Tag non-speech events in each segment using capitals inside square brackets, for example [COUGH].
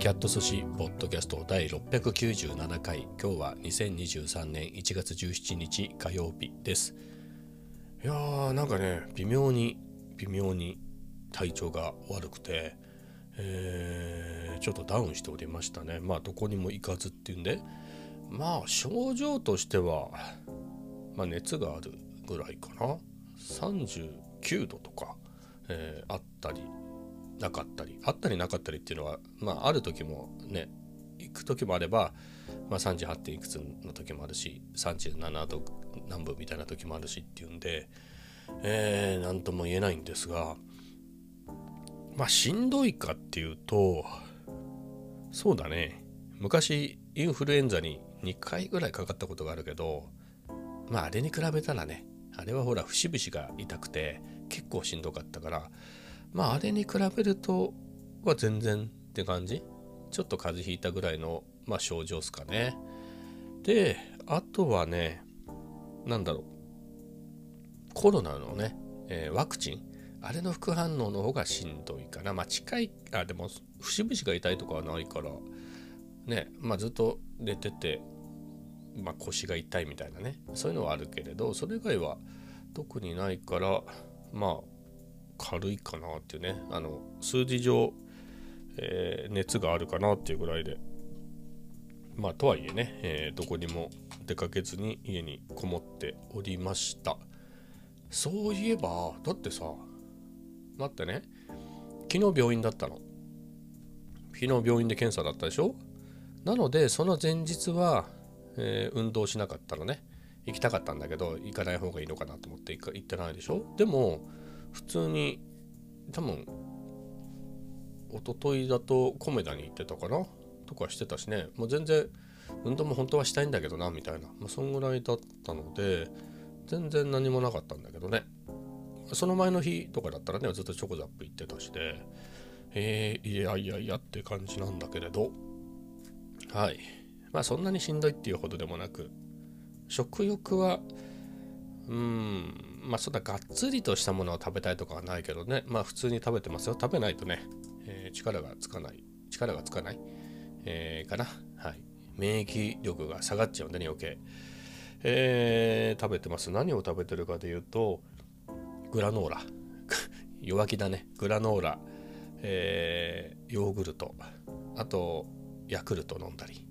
キャット寿司ポッドキャスト第697回。今日は2023年1月17日火曜日です。いやーなんかね微妙に微妙に体調が悪くて、えー、ちょっとダウンしておりましたね。まあどこにも行かずっていうんで。まあ症状としてはまあ熱があるぐらいかな。39度とか、えー、あったりなかったりあったりなかったりっていうのはまあある時もね行く時もあれば、まあ、38. 点いくつの時もあるし37度南部みたいな時もあるしっていうんでえー、何とも言えないんですがまあしんどいかっていうとそうだね昔インフルエンザに2回ぐらいかかったことがあるけどまああれに比べたらねあれはほら節々が痛くて結構しんどかったからまああれに比べるとは全然って感じ。ちょっと風邪ひいたぐらいの、まあ、症状っすかね。であとはね何だろう。コロナのね、えー、ワクチン。あれの副反応の方がしんどいかな。まあ近いあでも節々が痛いとかはないから。ねまあずっと寝ててまあ、腰が痛いみたいなね。そういうのはあるけれどそれ以外は特にないから。まあ軽いかなっていうね。あの数字上、えー、熱があるかなっていうぐらいで。まあとはいえね、えー、どこにも出かけずに家にこもっておりました。そういえばだってさ待ってね。昨日病院だったの。昨日病院で検査だったでしょ。なのでその前日は、えー、運動しなかったのね。行きたかったんだけど行かない方がいいのかなと思って行ってないでしょ。でも普通に多分一昨日だとコメダに行ってたかな？とかしてたしね。もう全然運動も本当はしたいんだけどなみたいな、まあ、そんぐらいだったので全然何もなかったんだけどね。その前の日とかだったらねずっとチョコザップ行ってたしでえー、いやいやいやって感じなんだけれど。はい。まあそんなにしんどいっていうほどでもなく食欲はうーんまあそんながっつりとしたものを食べたいとかはないけどね。まあ普通に食べてますよ。食べないとね、えー、力がつかない。力がつかない、えー、かな。はい。免疫力が下がっちゃうんでね余計。えー、食べてます。何を食べてるかでいうとグラノーラ。[LAUGHS] 弱気だね。グラノーラ、えー、ヨーグルト。あとヤクルト飲んだり、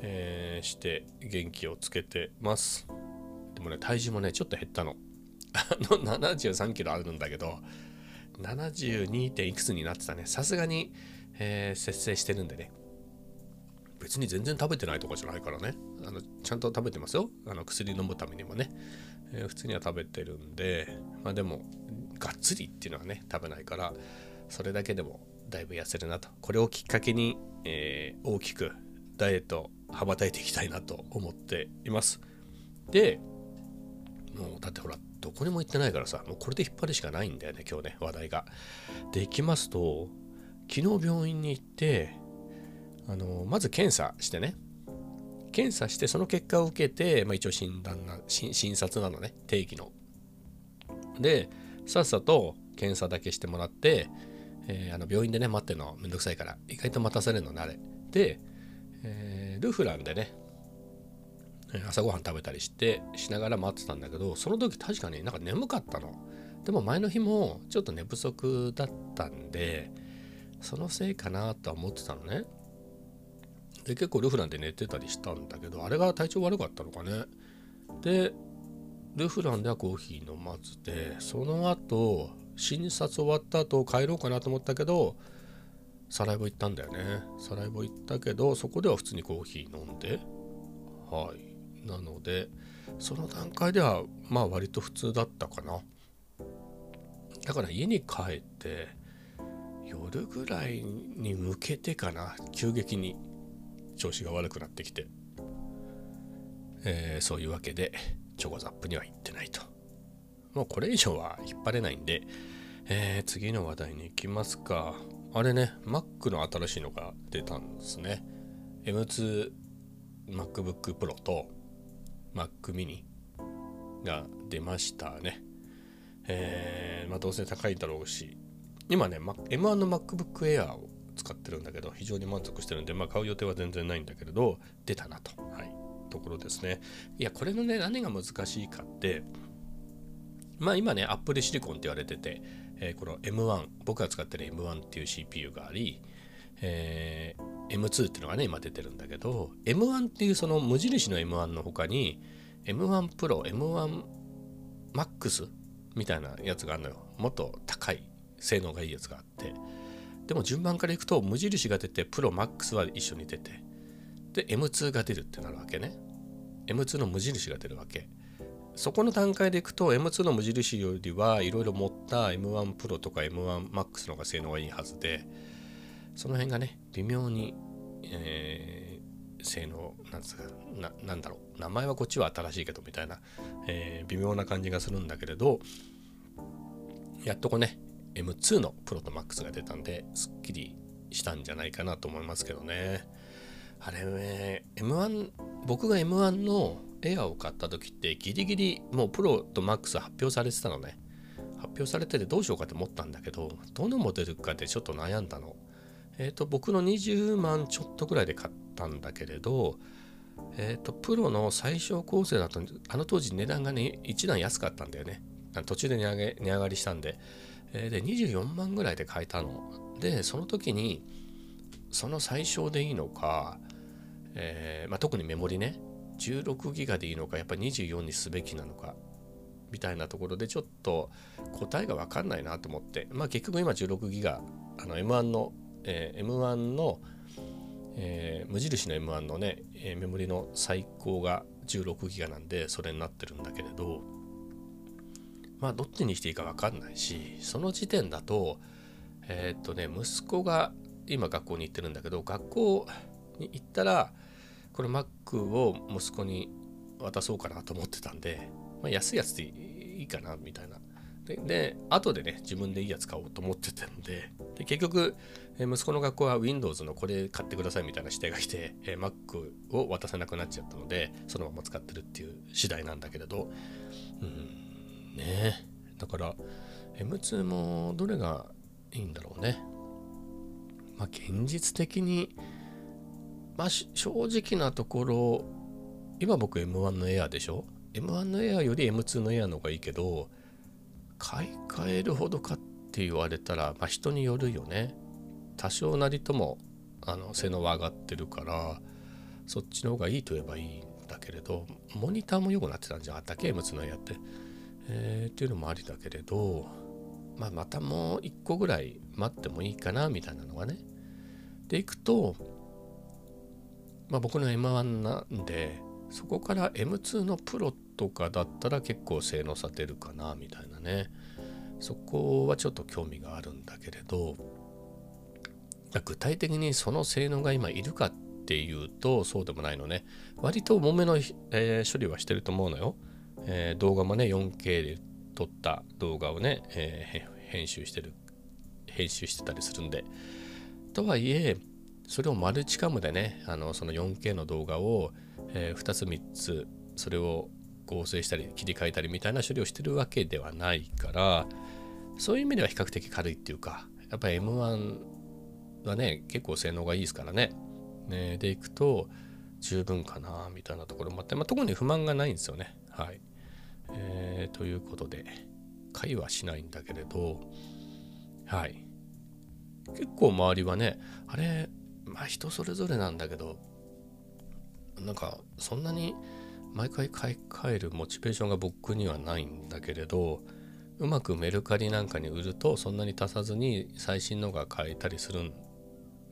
えー、して元気をつけてます。でもね体重もねちょっと減ったの。あの73キロあるんだけど、72. 点いくつになってたね。さすがに、えー、節制してるんでね。別に全然食べてないとかじゃないからね。あのちゃんと食べてますよ。あの薬飲むためにもね、えー、普通には食べてるんで、まあでも、がっつりっていうのはね、食べないから、それだけでもだいぶ痩せるなと。これをきっかけに、えー、大きくダイエット羽ばたいていきたいなと思っています。で、もうだってほらどこにも行ってないからさもうこれで引っ張るしかないんだよね今日ね話題が。で行きますと昨日病院に行ってあのまず検査してね検査してその結果を受けて、まあ、一応診断な診察なのね定期の。でさっさと検査だけしてもらって、えー、あの病院でね待ってるのめんどくさいから意外と待たされるのねあれ。で、えー、ルフランでね朝ごはん食べたりしてしながら待ってたんだけどその時確かになんか眠かったの。でも前の日もちょっと寝不足だったんでそのせいかなとは思ってたのね。で結構ルフランで寝てたりしたんだけどあれが体調悪かったのかね。でルフランではコーヒー飲まずでその後診察終わった後帰ろうかなと思ったけどサライボ行ったんだよね。サライボ行ったけどそこでは普通にコーヒー飲んではい。なのでその段階ではまあ割と普通だったかな。だから家に帰って夜ぐらいに向けてかな。急激に調子が悪くなってきて、えー、そういうわけでチョコザップには行ってないと。もうこれ以上は引っ張れないんで、えー、次の話題に行きますか。あれね Mac の新しいのが出たんですね。M2 MacBook Pro と Mac mini が出ましたね。えー、まあどうせ高いだろうし、今ね、M1 の MacBook Air を使ってるんだけど非常に満足してるんで、まあ、買う予定は全然ないんだけれど出たなと、はい、ところですね。いやこれのね何が難しいかってまあ今ねアップルシリコンって言われてて、えー、この M1 僕が使ってる M1 っていう CPU があり、えー、M2 っていうのがね今出てるんだけど M1 っていうその無印の M1 の他に M1 Pro、M1 Max みたいなやつがあるのよ。もっと高い性能がいいやつがあって。でも順番からいくと無印が出て Pro Max は一緒に出てで M2 が出るってなるわけね。M2 の無印が出るわけ。そこの段階でいくと M2 の無印よりはいろいろ持った M1 Pro とか M1 Max の方が性能がいいはずでその辺がね微妙に、えー性能なんですかななんだろう名前はこっちは新しいけどみたいな、えー、微妙な感じがするんだけれどやっとこね M2 のプロとマックスが出たんですっきりしたんじゃないかなと思いますけどね。あれね M1 僕が M1 のエアを買った時ってギリギリもうプロとマックス発表されてたのね。発表されててどうしようかと思ったんだけどどのモデルかでちょっと悩んだの。え、ー、と僕の20万ちょっとぐらいで買ったんだけれど、えっ、ー、とプロの最小構成だとあの当時値段がね一段安かったんだよね。途中で値上げ値上がりしたんで、えー、で24万ぐらいで買えたの。でその時にその最小でいいのか、えーまあ、特にメモリね16ギガでいいのかやっぱり24にすべきなのかみたいなところでちょっと答えが分かんないなと思って。まあ結局今16ギガあの M1 のえー、M1 の、えー、無印の M1 のね、えー、メモリの最高が16ギガなんでそれになってるんだけれどまあどっちにしていいか分かんないしその時点だとえっとね息子が今学校に行ってるんだけど学校に行ったらこれ Mac を息子に渡そうかなと思ってたんで、まあ、安いやつでいいかなみたいな。でで後でね自分でいいやつ買おうと思ってたんでで結局え息子の学校は Windows のこれ買ってくださいみたいな指定が来てえ Mac を渡せなくなっちゃったのでそのまま使ってるっていう次第なんだけれど。うんね。だから M2 もどれがいいんだろうね。まあ現実的にまあ正直なところ今僕 M1 の Air でしょ？M1 の Air より M2 の Air の方がいいけど買い替えるほどかってって言われたら、まあ、人によるよね。多少なりともあの性能は上がってるからそっちの方がいいと言えばいいんだけれどモニターも良くなってたんじゃなかったっけ M2 のやって、えー、っていうのもありだけれど、まあ、またもう1個ぐらい待ってもいいかなみたいなのがね。でいくと、まあ、僕の M1 なんでそこから M2 のプロとかだったら結構性能差出るかなみたいなね。そこはちょっと興味があるんだけれど具体的にその性能が今いるかっていうとそうでもないのね。割と重めの、えー、処理はしてると思うのよ、えー、動画もね 4K で撮った動画をね、えー、編集してる編集してたりするんで。とはいえそれをマルチカムでねあのその 4K の動画を、え2つ3つそれを合成したり切り替えたりみたいな処理をしてるわけではないからそういう意味では比較的軽いっていうかやっぱり M1 はね結構性能がいいですからね。ねでいくと十分かなみたいなところもあって、まあ、特に不満がないんですよね。はい。えー、ということで会話しないんだけれどはい結構周りはねあれまあ人それぞれなんだけどなんかそんなに毎回買い替えるモチベーションが僕にはないんだけれどうまくメルカリなんかに売るとそんなに足さずに最新のが買えたりする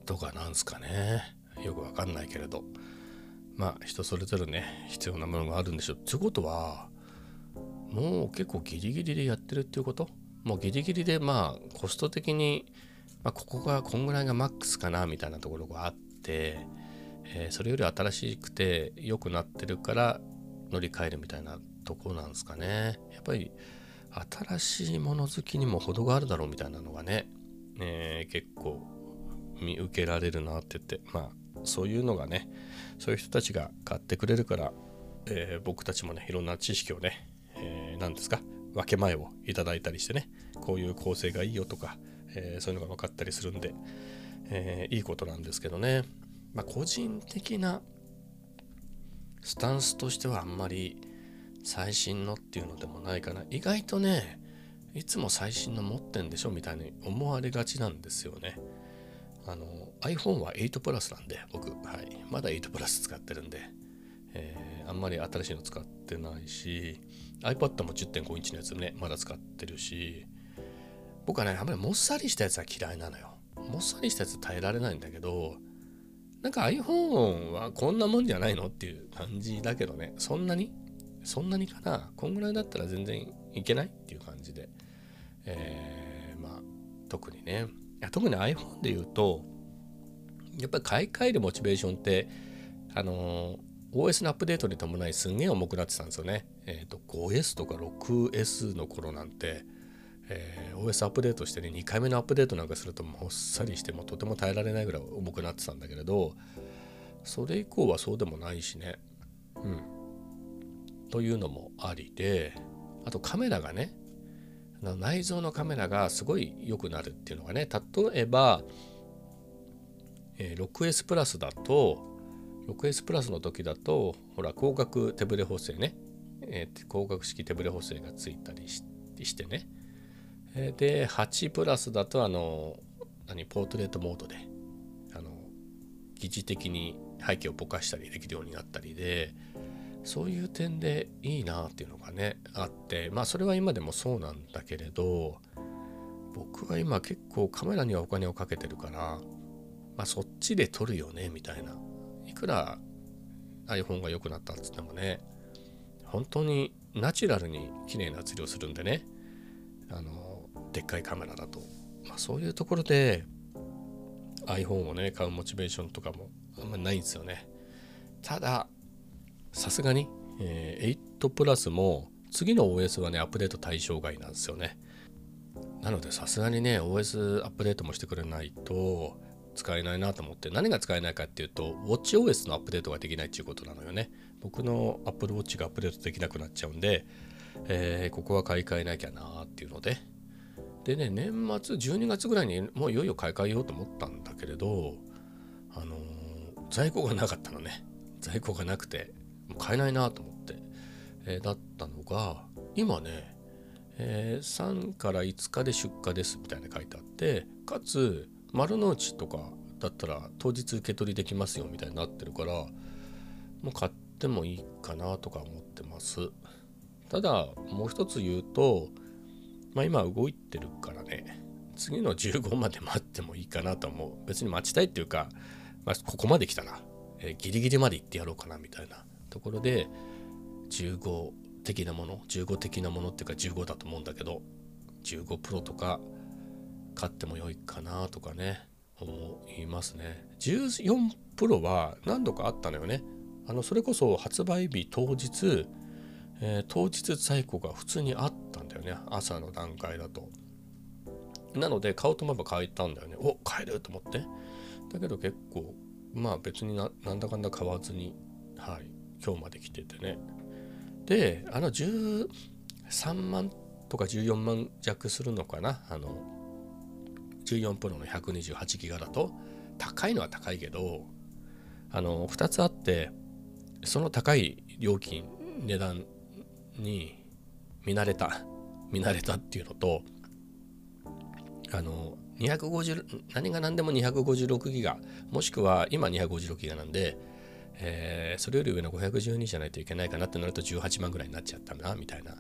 とかなんすかね。よくわかんないけれど。まあ人それぞれね必要なものがあるんでしょう。ってことはもう結構ギリギリでやってるっていうこと？もうギリギリでまあコスト的に、まあ、ここがこんぐらいがマックスかなみたいなところがあってえー、それより新しくて良くなってるから乗り換えるみたいなとこなんですかね。やっぱり新しいもの好きにも程があるだろうみたいなのがね、えー、結構見受けられるなって言ってまあそういうのがねそういう人たちが買ってくれるから、えー、僕たちもねいろんな知識をね何、えー、ですか分け前をいただいたりしてねこういう構成がいいよとか、えー、そういうのが分かったりするんで、えー、いいことなんですけどね、まあ、個人的なスタンスとしてはあんまり最新のっていうのでもないかな。意外とねいつも最新の持ってんでしょみたいに思われがちなんですよね。あの iPhone は8プラスなんで僕、はい、まだ8プラス使ってるんで、えー、あんまり新しいの使ってないし iPad も10.5インチのやつねまだ使ってるし。僕はねあんまりもっさりしたやつは嫌いなのよ。もっさりしたやつ耐えられないんだけどなんか iPhone はこんなもんじゃないのっていう感じだけどね。そんなにそんなにかな？こんぐらいだったら全然いけないっていう感じで、えー、まあ特にね特に iPhone で言うとやっぱり買い替えるモチベーションってあの OS のアップデートに伴いすんげえ重くなってたんですよね。えっ、ー、と 5S とか 6S の頃なんて、えー、OS アップデートしてね2回目のアップデートなんかするともっさりしてもとても耐えられないぐらい重くなってたんだけれどそれ以降はそうでもないしね。うん。というのもありであとカメラがね内蔵のカメラがすごい良くなるっていうのがね例えば、え、6S プラスだと 6S プラスの時だとほら光学手ブレ補正ね、えー、光学式手ブレ補正がついたりしてね、で8プラスだとあの何ポートレートモードであの疑似的に背景をぼかしたりできるようになったりでそういう点でいいなっていうのがねあってまあそれは今でもそうなんだけれど僕は今結構カメラにはお金をかけてるから、まあ、そっちで撮るよねみたいな。いくら iPhone が良くなったっつってもね本当にナチュラルに綺麗な写りをするんでねあのでっかいカメラだと、まあ、そういうところで iPhone をね買うモチベーションとかもあんまりないんですよね。たださすがに、えー、8プラスも次の OS はねアップデート対象外なんですよね。なのでさすがにね OS アップデートもしてくれないと使えないなと思って何が使えないかっていうと WatchOS のアップデートができないっていうことなのよね。僕の Apple Watch がアップデートできなくなっちゃうんで、えー、ここは買い替えなきゃなっていうので。でね年末12月ぐらいにもういよいよ買い替えようと思ったんだけれどあのー、在庫がなかったのね。在庫がなくて。買えないなと思って、えー、だったのが今ね、えー、3から5日で出荷ですみたいな書いてあってかつ丸の内とかだったら当日受け取りできますよみたいになってるからもう買ってもいいかなとか思ってます。ただもう一つ言うとまあ今動いてるからね次の15まで待ってもいいかなと思う。別に待ちたいっていうか、まあ、ここまで来たな、えー、ギリギリまで行ってやろうかなみたいな。ところで15的なもの15的なものっていうか15だと思うんだけど15プロとか買っても良いかなとかね思いますね。14プロは何度かあったのよね。あのそれこそ発売日当日、えー、当日在庫が普通にあったんだよね。朝の段階だと。なので買おうと思えば買えたんだよね。お買えると思って。だけど結構まあ別になんだかんだ買わずにはい。今日まで来ててね。であの13万とか14万弱するのかな？あの14プロの128ギガだと？高いのは高いけどあの2つあってその高い料金値段に見慣れた見慣れたっていうのとあの250何が何でも256ギガもしくは今256ギガなんでえー、それより上の512じゃないといけないかなってなると18万ぐらいになっちゃったなみたいな。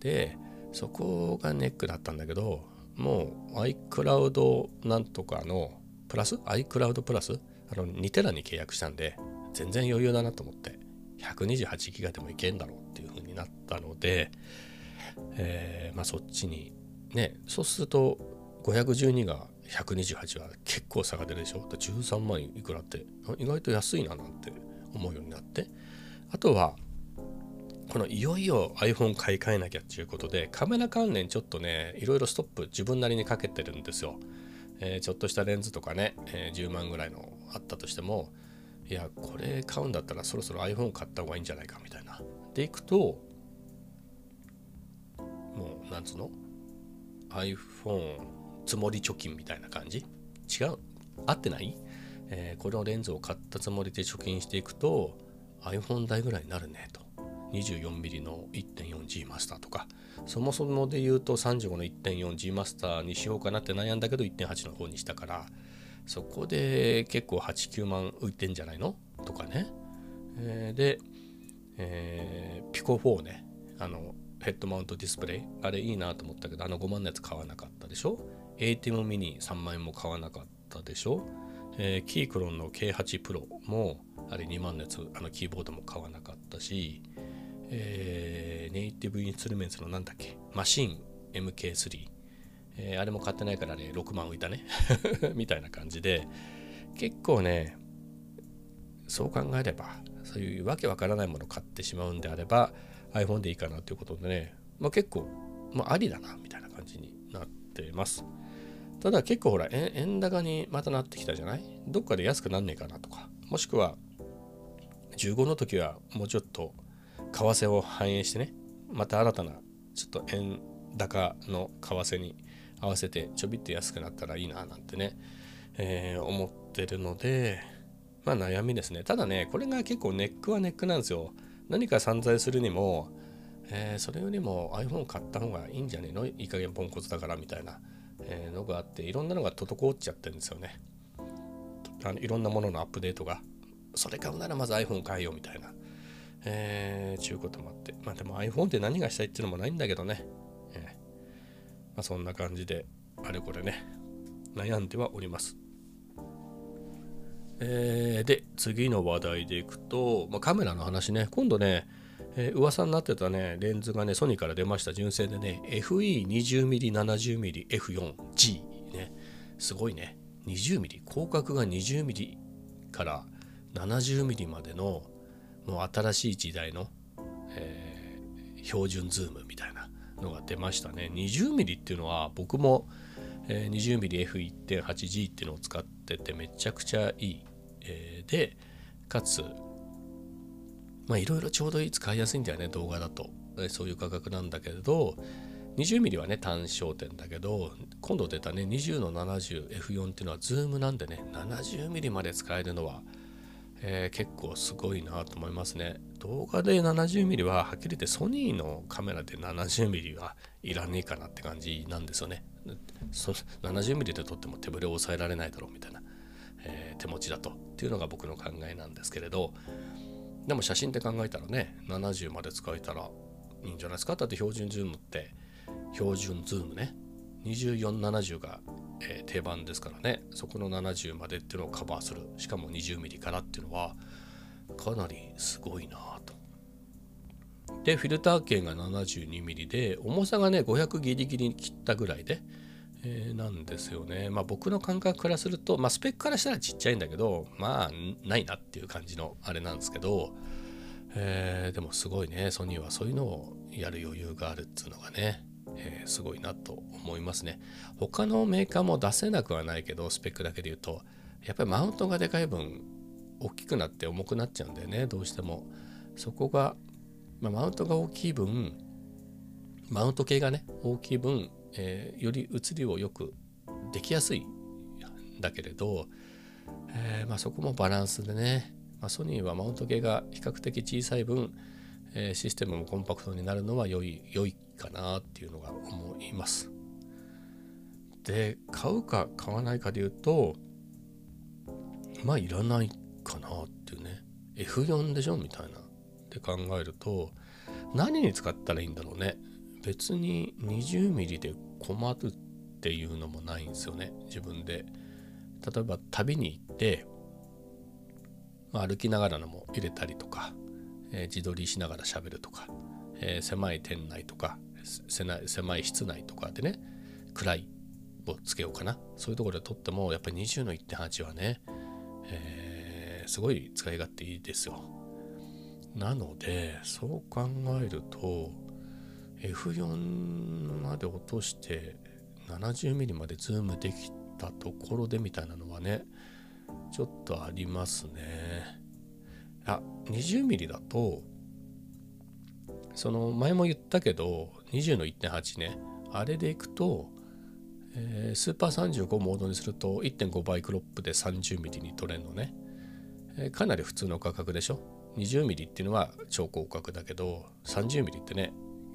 でそこがネックだったんだけどもう iCloud なんとかのプラス iCloud プラスあの2テラに契約したんで全然余裕だなと思って128ギガでもいけんだろうっていう風になったので、えー、まあそっちにねそうすると512が128は結構差が出るでしょ？13万いくらって意外と安いななんて思うようになって。あとはこのいよいよ iPhone 買い替えなきゃっていうことでカメラ関連ちょっとねいろいろストップ自分なりにかけてるんですよ、えー、ちょっとしたレンズとかね、えー、10万ぐらいのあったとしてもいやこれ買うんだったらそろそろ iPhone 買った方がいいんじゃないかみたいな。でいくともうなんつうの？iPhone 積もり貯金みたいな感じ？違う？合ってない、えー、このレンズを買ったつもりで貯金していくと iPhone 代ぐらいになるねと。24mm の 1.4G マスターとか。そもそもで言うと35の 1.4G マスターにしようかなって悩んだけど1.8の方にしたからそこで結構89万浮いてんじゃないのとかね、えー、で、えー、ピコ4ね。あのヘッドマウントディスプレイ。あれいいなと思ったけどあの5万のやつ買わなかったでしょ？ATEM ミニ3万円も買わなかったでしょ、えー、キークロンの K8 プロもあれ2万のやつあのキーボードも買わなかったし、えー、ネイティブインストゥルメンツのなんだっけマシン MK3、えー、あれも買ってないからね6万浮いたね。[LAUGHS] みたいな感じで。結構ねそう考えればそういうわけわからないものを買ってしまうんであれば iPhone でいいかなということでね、まあ、結構、まあ、ありだなみたいな感じになってます。ただ結構ほら円高にまたなってきたじゃない？どっかで安くなんねえかなとか。もしくは15の時はもうちょっと為替を反映してね。また新たなちょっと円高の為替に合わせてちょびっと安くなったらいいななんてね、えー、思ってるのでまあ悩みですね。ただねこれが結構ネックはネックなんですよ。何か散財するにも、えー、それよりも iPhone 買った方がいいんじゃねえの？いい加減ポンコツだからみたいな、えー、のがあっていろんなのが滞っちゃってるんですよね。あのいろんなもののアップデートが。それ買うならまず iPhone 買えようみたいな。えー、ちゅうこともあって。まあでも iPhone って何がしたいっていうのもないんだけどね、えー、まあ、そんな感じであれこれね。悩んではおります。えー、で、次の話題でいくと、まあ、カメラの話ね、今度ね、えー、噂になってたね、レンズがね、ソニーから出ました、純正でね、FE20mm70mmF4G ね、すごいね、20mm、広角が 20mm から 70mm までの、もう新しい時代の、えー、標準ズームみたいなのが出ましたね。20mm っていうのは、僕も、えー、20mmF1.8G っていうのを使っててめちゃくちゃいい。えー、でかつまあいろいろちょうどいい使いやすいんだよね動画だと、そういう価格なんだけれど 20mm はね単焦点だけど今度出たね20の 70F4 っていうのはズームなんでね 70mm まで使えるのは、えー、結構すごいなと思いますね。動画で 70mm ははっきり言ってソニーのカメラで 70mm はいらねえかなって感じなんですよね。70mm で撮っても手ぶれを抑えられないだろうみたいなえー、手持ちだと。っていうのが僕の考えなんですけれどでも写真って考えたらね70まで使えたらいいんじゃないですか？だって標準ズームって。標準ズームね。2470が、え、定番ですからね。そこの70までっていうのをカバーする。しかも 20mm からっていうのはかなりすごいなと。でフィルター径が 72mm で重さがね500ギリギリに切ったぐらいでえー、なんですよね。まあ僕の感覚からすると、まあスペックからしたらちっちゃいんだけど、まあないなっていう感じのあれなんですけど、えー、でもすごいね、ソニーはそういうのをやる余裕があるっていうのがね、えー、すごいなと思いますね。他のメーカーも出せなくはないけど、スペックだけで言うと、やっぱりマウントがでかい分、大きくなって重くなっちゃうんだよね、どうしても。そこが、まあ、マウントが大きい分、マウント系がね、大きい分、えー、より写りをよくできやすいんだけれど、えー、まあ、そこもバランスでね、まあ、ソニーはマウント系が比較的小さい分、えー、システムもコンパクトになるのは良い良いかなっていうのが思います。で買うか買わないかで言うとまあいらないかなっていうね。F4 でしょみたいな。って考えると何に使ったらいいんだろうね。別に 20mm で困るっていうのもないんですよね。自分で。例えば旅に行って、まあ、歩きながらのも入れたりとか、えー、自撮りしながら喋るとか、えー、狭い店内とか狭い室内とかでね暗いをつけようかな。そういうところで撮ってもやっぱり20の1.8はね、えー、すごい使い勝手いいですよ。なのでそう考えると F4 まで落として 70mm までズームできたところでみたいなのはねちょっとありますね。あ 20mm だとその前も言ったけど20の1.8ね。あれでいくとえー、スーパー35モードにすると1.5倍クロップで 30mm に撮れるのね、えー、かなり普通の画角でしょ？20mm っていうのは超広角だけど 30mm ってね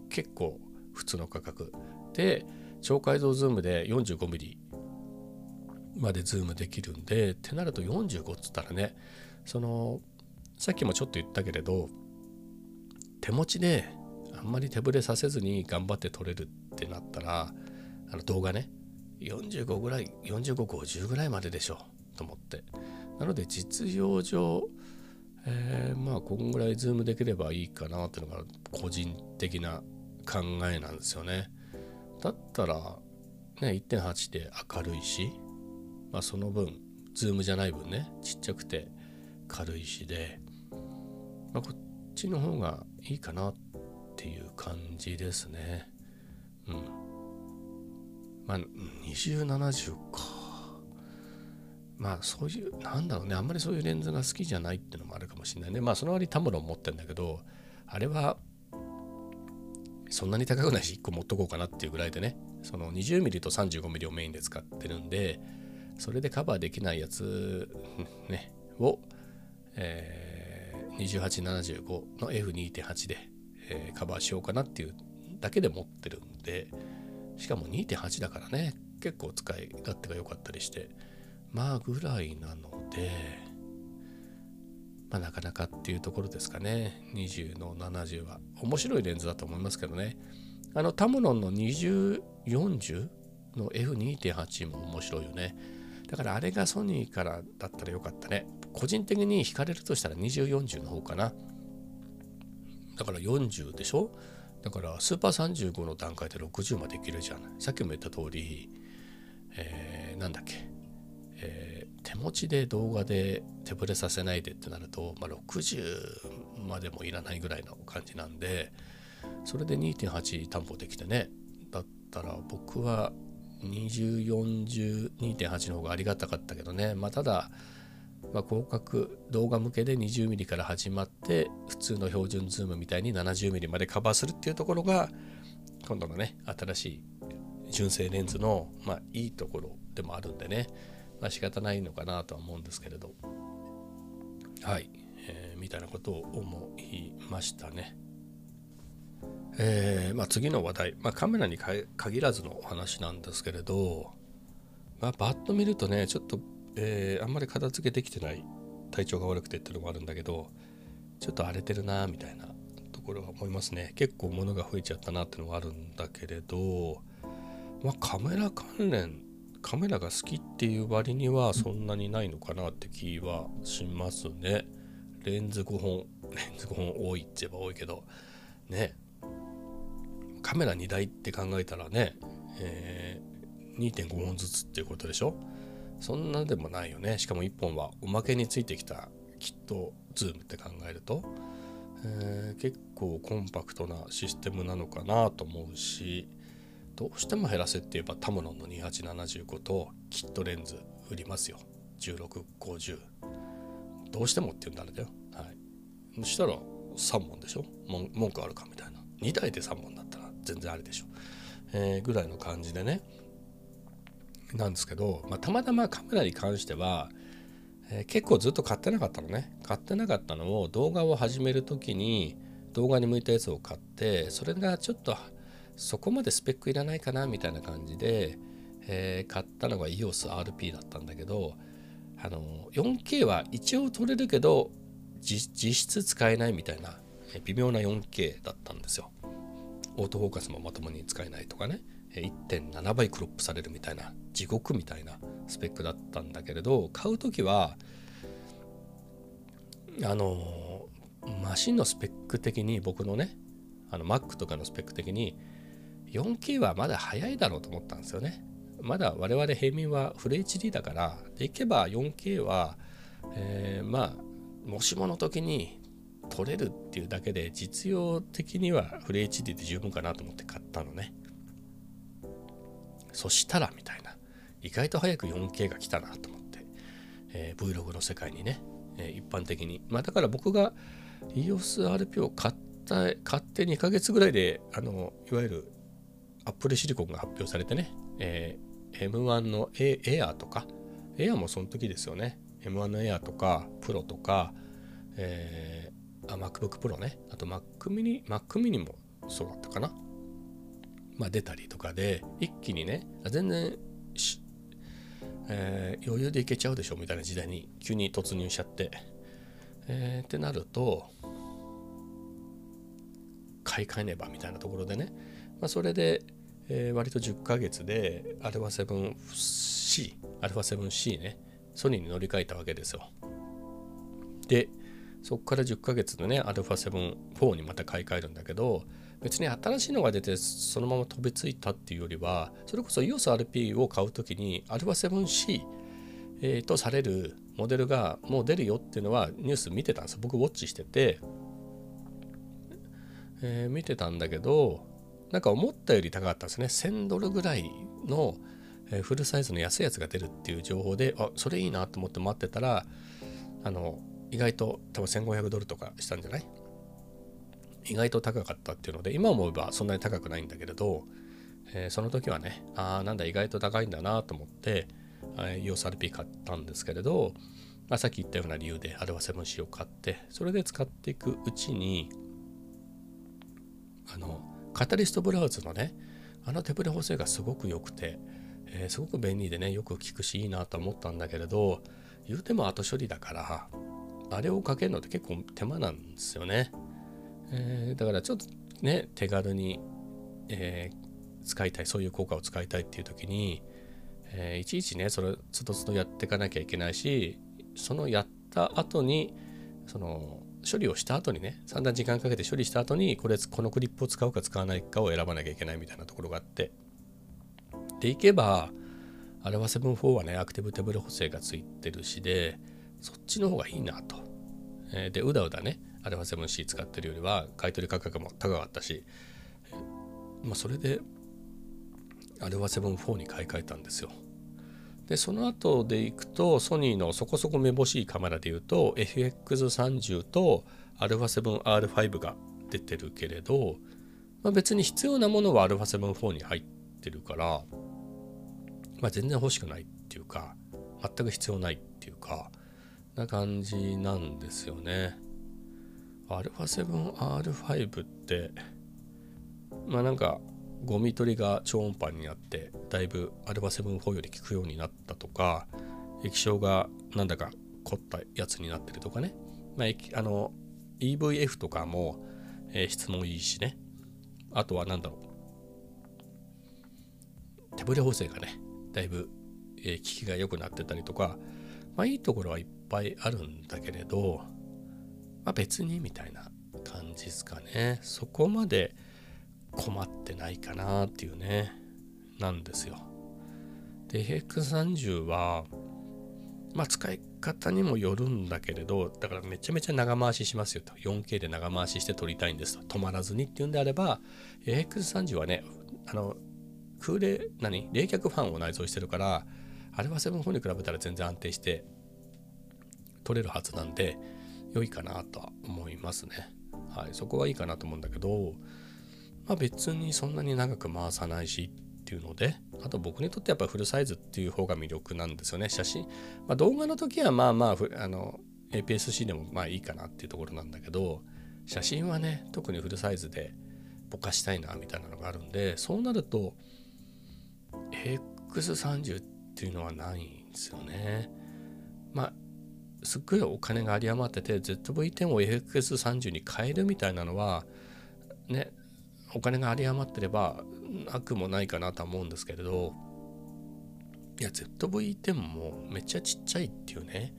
結構普通の画角で超解像ズームで 45mm までズームできるんでってなると45っつったらねそのさっきもちょっと言ったけれど手持ちであんまり手ぶれさせずに頑張って撮れるってなったらあの動画ね45ぐらい4550ぐらいまででしょと思って。なので実用上、えー、まあこんぐらいズームできればいいかなっていうのが個人的な考えなんですよね。だったらね1.8で明るいしまあその分ズームじゃない分ねちっちゃくて軽いしで、まあ、こっちの方がいいかなっていう感じですね。うん。まあ2070か。まあそういうなんだろうねあんまりそういうレンズが好きじゃないってのもあるかもしれないね。まあその割タムロン持ってんだけどあれはそんなに高くないし1個持っとこうかなっていうぐらいでね。その 20mm と 35mm をメインで使ってるんでそれでカバーできないやつ [LAUGHS] ねを、えー、2875の F2.8 で、えー、カバーしようかなっていうだけで持ってるんでしかも2.8だからね結構使い勝手が良かったりしてまあぐらいなのでまあなかなかっていうところですかね。20の70は。面白いレンズだと思いますけどね。あのタムロンの2040の F2.8 も面白いよね。だからあれがソニーからだったらよかったね。個人的に惹かれるとしたら2040の方かな。だから40でしょ？だからスーパー35の段階で60までいけるじゃないさっきも言った通り、えー、なんだっけ、えー、手持ちで動画で手ぶれさせないでってなると、まあ、60までもいらないぐらいの感じなんでそれで2.8担保できてねだったら僕は2042.8の方がありがたかったけどね。まあただまあ、広角動画向けで 20mm から始まって普通の標準ズームみたいに 70mm までカバーするっていうところが今度のね新しい純正レンズの、まあ、いいところでもあるんでね、まあ、仕方ないのかなとは思うんですけれど。はい、えー、みたいなことを思いましたね。えーまあ、次の話題、まあ、カメラに限らずのお話なんですけれど、まあ、バッと見るとねちょっとえー、あんまり片付けできてない体調が悪くてっていうのもあるんだけどちょっと荒れてるなみたいなところは思いますね。結構物が増えちゃったなっていうのがあるんだけれど。まあカメラ関連カメラが好きっていう割にはそんなにないのかなって気はしますね。レンズ5本 [LAUGHS] レンズ5本多いって言えば多いけどね。カメラ2台って考えたらね、えー、2.5本ずつっていうことでしょ？そんなでもないよね。しかも1本はおまけについてきたキットズームって考えると、えー、結構コンパクトなシステムなのかなと思うしどうしても減らせって言えばタムロンの2875とキットレンズ売りますよ。1650どうしてもって言うんだあれだよ。はい。そしたら3本でしょ？文句あるかみたいな。2台で3本だったら全然あれでしょ、えー、ぐらいの感じでね。なんですけど、まあ、たまたまカメラに関しては、えー、結構ずっと買ってなかったのね。買ってなかったのを動画を始める時に動画に向いたやつを買ってそれがちょっとそこまでスペックいらないかなみたいな感じで、えー、買ったのが EOSRP だったんだけどあの 4K は一応撮れるけど実質使えないみたいな微妙な 4K だったんですよ。オートフォーカスもまともに使えないとかね1.7倍クロップされるみたいな地獄みたいなスペックだったんだけれど買う時はあのマシンのスペック的に僕のねあの Mac とかのスペック的に 4K はまだ早いだろうと思ったんですよね。まだ我々平民はフル HD だからでいけば 4K は、えー、まあもしもの時に撮れるっていうだけで実用的にはフル HD で十分かなと思って買ったのね。そしたらみたいな。意外と早く 4K が来たなと思って、えー、Vlog の世界にね、えー、一般的に。まあだから僕が EOSRP を買った買って2ヶ月ぐらいであのいわゆるアップルシリコンが発表されてね、えー、M1 のエエアとかエアもその時ですよね。M1 のエアとかプロとか、えー、あ MacBook Pro ね。あと Mac mini Mac mini もそうだったかな。まあ出たりとかで一気にね全然えー、余裕でいけちゃうでしょみたいな時代に急に突入しちゃって、えー、ってなると買い替えねばみたいなところでね、まあ、それで、えー、割と10ヶ月で α7C、α7C ね、ソニーに乗り換えたわけですよ。で、そこから10ヶ月のね、α7-4 にまた買い替えるんだけど、別に新しいのが出てそのまま飛びついたっていうよりは、それこそ EOSRP を買うときに α7C、えー、とされるモデルがもう出るよっていうのはニュース見てたんですよ。僕ウォッチしてて、えー、見てたんだけど、 なんか思ったより高かったんですね。1000ドルぐらいの、フルサイズの安いやつが出るっていう情報で、あ、それいいなと思って待ってたら、あの、意外と多分1500ドルとかしたんじゃない？意外と高かったっていうので、今思えばそんなに高くないんだけれど、えー、その時はね、ああ、なんだ、意外と高いんだなと思って、えー、EOSRP 買ったんですけれど、まあ、さっき言ったような理由で α7C を買って、それで使っていくうちに、あのカタリストブラウズのねあの手ブレ補正がすごく良くて、えー、すごく便利でねよく効くしいいなと思ったんだけれど言うても後処理だからあれをかけるのって結構手間なんですよね、えー、だからちょっとね手軽に、えー、使いたいそういう効果を使いたいっていう時に、えいちいちねそれつどつどやっていかなきゃいけないしそのやった後にその処理をした後にね、散々時間かけて処理した後に、これ、このクリップを使うか使わないかを選ばなきゃいけないみたいなところがあって。でいけば、アルファ7-4はね、アクティブテーブル補正がついてるしで、そっちの方がいいなと。えー、で、うだうだね、アルファ 7C 使ってるよりは、買取価格も高かったし、まあ、それで、アルファ7-4に買い替えたんですよ。でその後でいくとソニーのそこそこめぼしいカメラでいうと FX30 と α7R5 が出てるけれど、まあ、別に必要なものは α7-4 に入ってるから、まあ、全然欲しくないっていうか全く必要ないっていうかな感じなんですよね。α7R5 ってまあなんか ゴミ取りが超音波になってだいぶ α7-4 より効くようになったとか液晶がなんだか凝ったやつになってるとかね、まあ、あの EVF とかも、えー、質もいいしね。あとは何だろう。手ブレ補正がねだいぶ、えー、効きが良くなってたりとかまあいいところはいっぱいあるんだけれどまあ別にみたいな感じですかね。そこまで困ってないかなっていうねなんですよ。で FX30 はまあ使い方にもよるんだけれどだからめちゃめちゃ長回ししますよと 4K で長回しして撮りたいんですと止まらずにっていうんであれば FX30 はねあの空冷何？冷却ファンを内蔵してるからあれは7-4に比べたら全然安定して撮れるはずなんで良いかなとは思いますね。はい、そこはいいかなと思うんだけどまあ、別にそんなに長く回さないしっていうのであと僕にとってやっぱフルサイズっていう方が魅力なんですよね。写真、まあ、動画の時はまあまああの APS-C でもまあいいかなっていうところなんだけど写真はね特にフルサイズでぼかしたいなみたいなのがあるんでそうなると X30 っていうのはないんですよね。まあすっごいお金が有り余ってて ZV-10 を FX30 に変えるみたいなのはねお金が有り余ってればなくもないかなとは思うんですけれどいや ZV-10 もめっちゃちっちゃいっていうね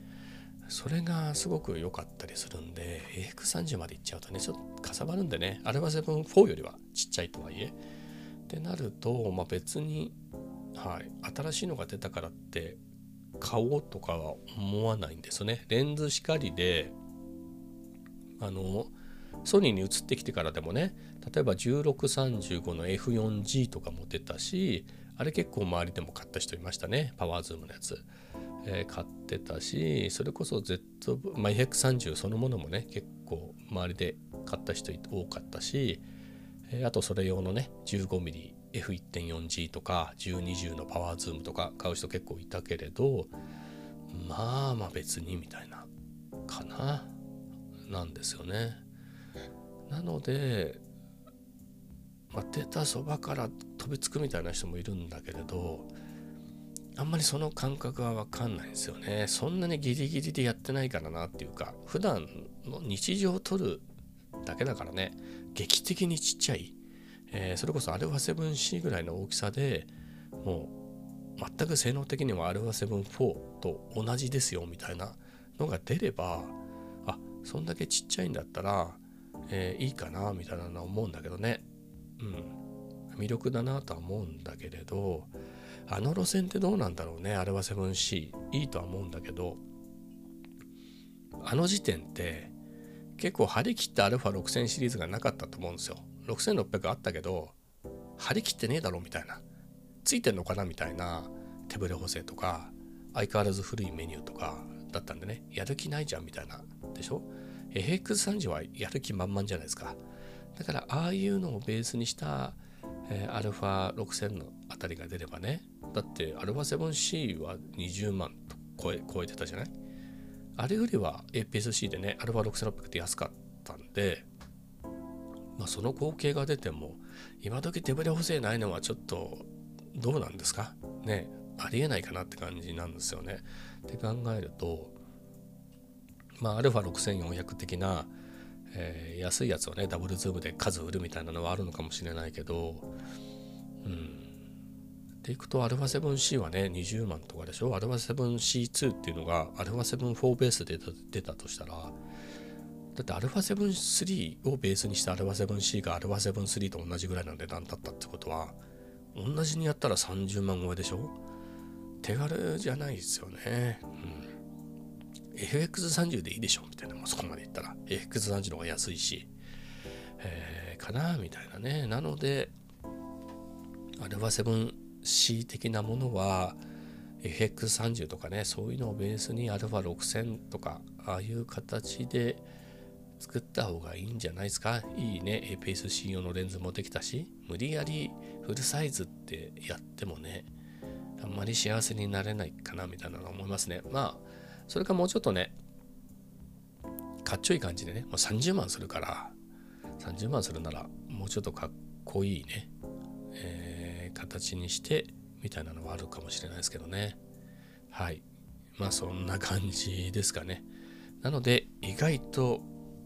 それがすごく良かったりするんで AX30 までいっちゃうとねちょっとかさばるんでねアルファ7-4よりはちっちゃいとはいえってなると、まあ、別に、はい、新しいのが出たからって買おうとかは思わないんですよね。レンズしかりであのソニーに移ってきてからでもね例えば1635の F4G とかも出たしあれ結構周りでも買った人いましたねパワーズームのやつ、えー、買ってたしそれこそ Z、まあ、EX30 そのものもね結構周りで買った人多かったし、えー、あとそれ用のね 15mm F1.4G とか1020のパワーズームとか買う人結構いたけれどまあまあ別にみたいなかななんですよね。なので、まあ、出たそばから飛びつくみたいな人もいるんだけれどあんまりその感覚は分かんないんですよね。そんなにギリギリでやってないからなっていうか普段の日常を撮るだけだからね。劇的にちっちゃい、えー、それこそ α7C ぐらいの大きさでもう全く性能的には α7-4 と同じですよみたいなのが出ればあそんだけちっちゃいんだったら、えー、いいかなみたいなのは思うんだけどね。うん。魅力だなとは思うんだけれどあの路線ってどうなんだろうね。あれは 7C いいとは思うんだけどあの時点って結構張り切った α6000 シリーズがなかったと思うんですよ。6600あったけど張り切ってねえだろみたいな。ついてんのかなみたいな。手ブレ補正とか相変わらず古いメニューとかだったんでね。やる気ないじゃんみたいな。でしょ？FX30 はやる気満々じゃないですか。だからああいうのをベースにした、えー、α6000 のあたりが出ればねだって α7C は20万と超え超えてたじゃないあれよりは APS-C でね α6600 って安かったんでまあその光景が出ても今時手ぶれ補正ないのはちょっとどうなんですかねありえないかなって感じなんですよね。って考えるとまあ α6400 的な、 えー、安いやつをねダブルズームで数売るみたいなのはあるのかもしれないけどうんでいくと α7C はね20万とかでしょ α7C2 っていうのが α7-4 ベースで出たとしたらだって α7-3 をベースにした α7C が α7-3 と同じぐらいの値段だったってことは同じにやったら30万超えでしょ手軽じゃないですよね。うん。 FX30 でいいでしょみたいな、もうそこまでいったら。FX30 の方が安いし、えー、かなみたいなね。なので、アルファ7 C 的なものは FX30 とかねそういうのをベースに α6000 とかああいう形で作った方がいいんじゃないですか。いいね。APS-C 用のレンズもできたし。無理やりフルサイズってやってもねあんまり幸せになれないかなみたいなの思いますね。まあそれかもうちょっとねかっちょい感じでねもう30万するから30万するならもうちょっとかっこいいねえ形にしてみたいなのはあるかもしれないですけどね。はい。まあそんな感じですかね。なので意外と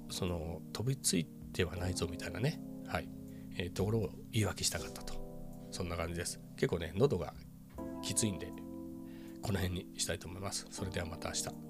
その飛びついてはないぞみたいなね。はい、えー、ところを言い訳したかったと。そんな感じです。結構ね喉がきついんで。この辺にしたいと思います。それではまた明日。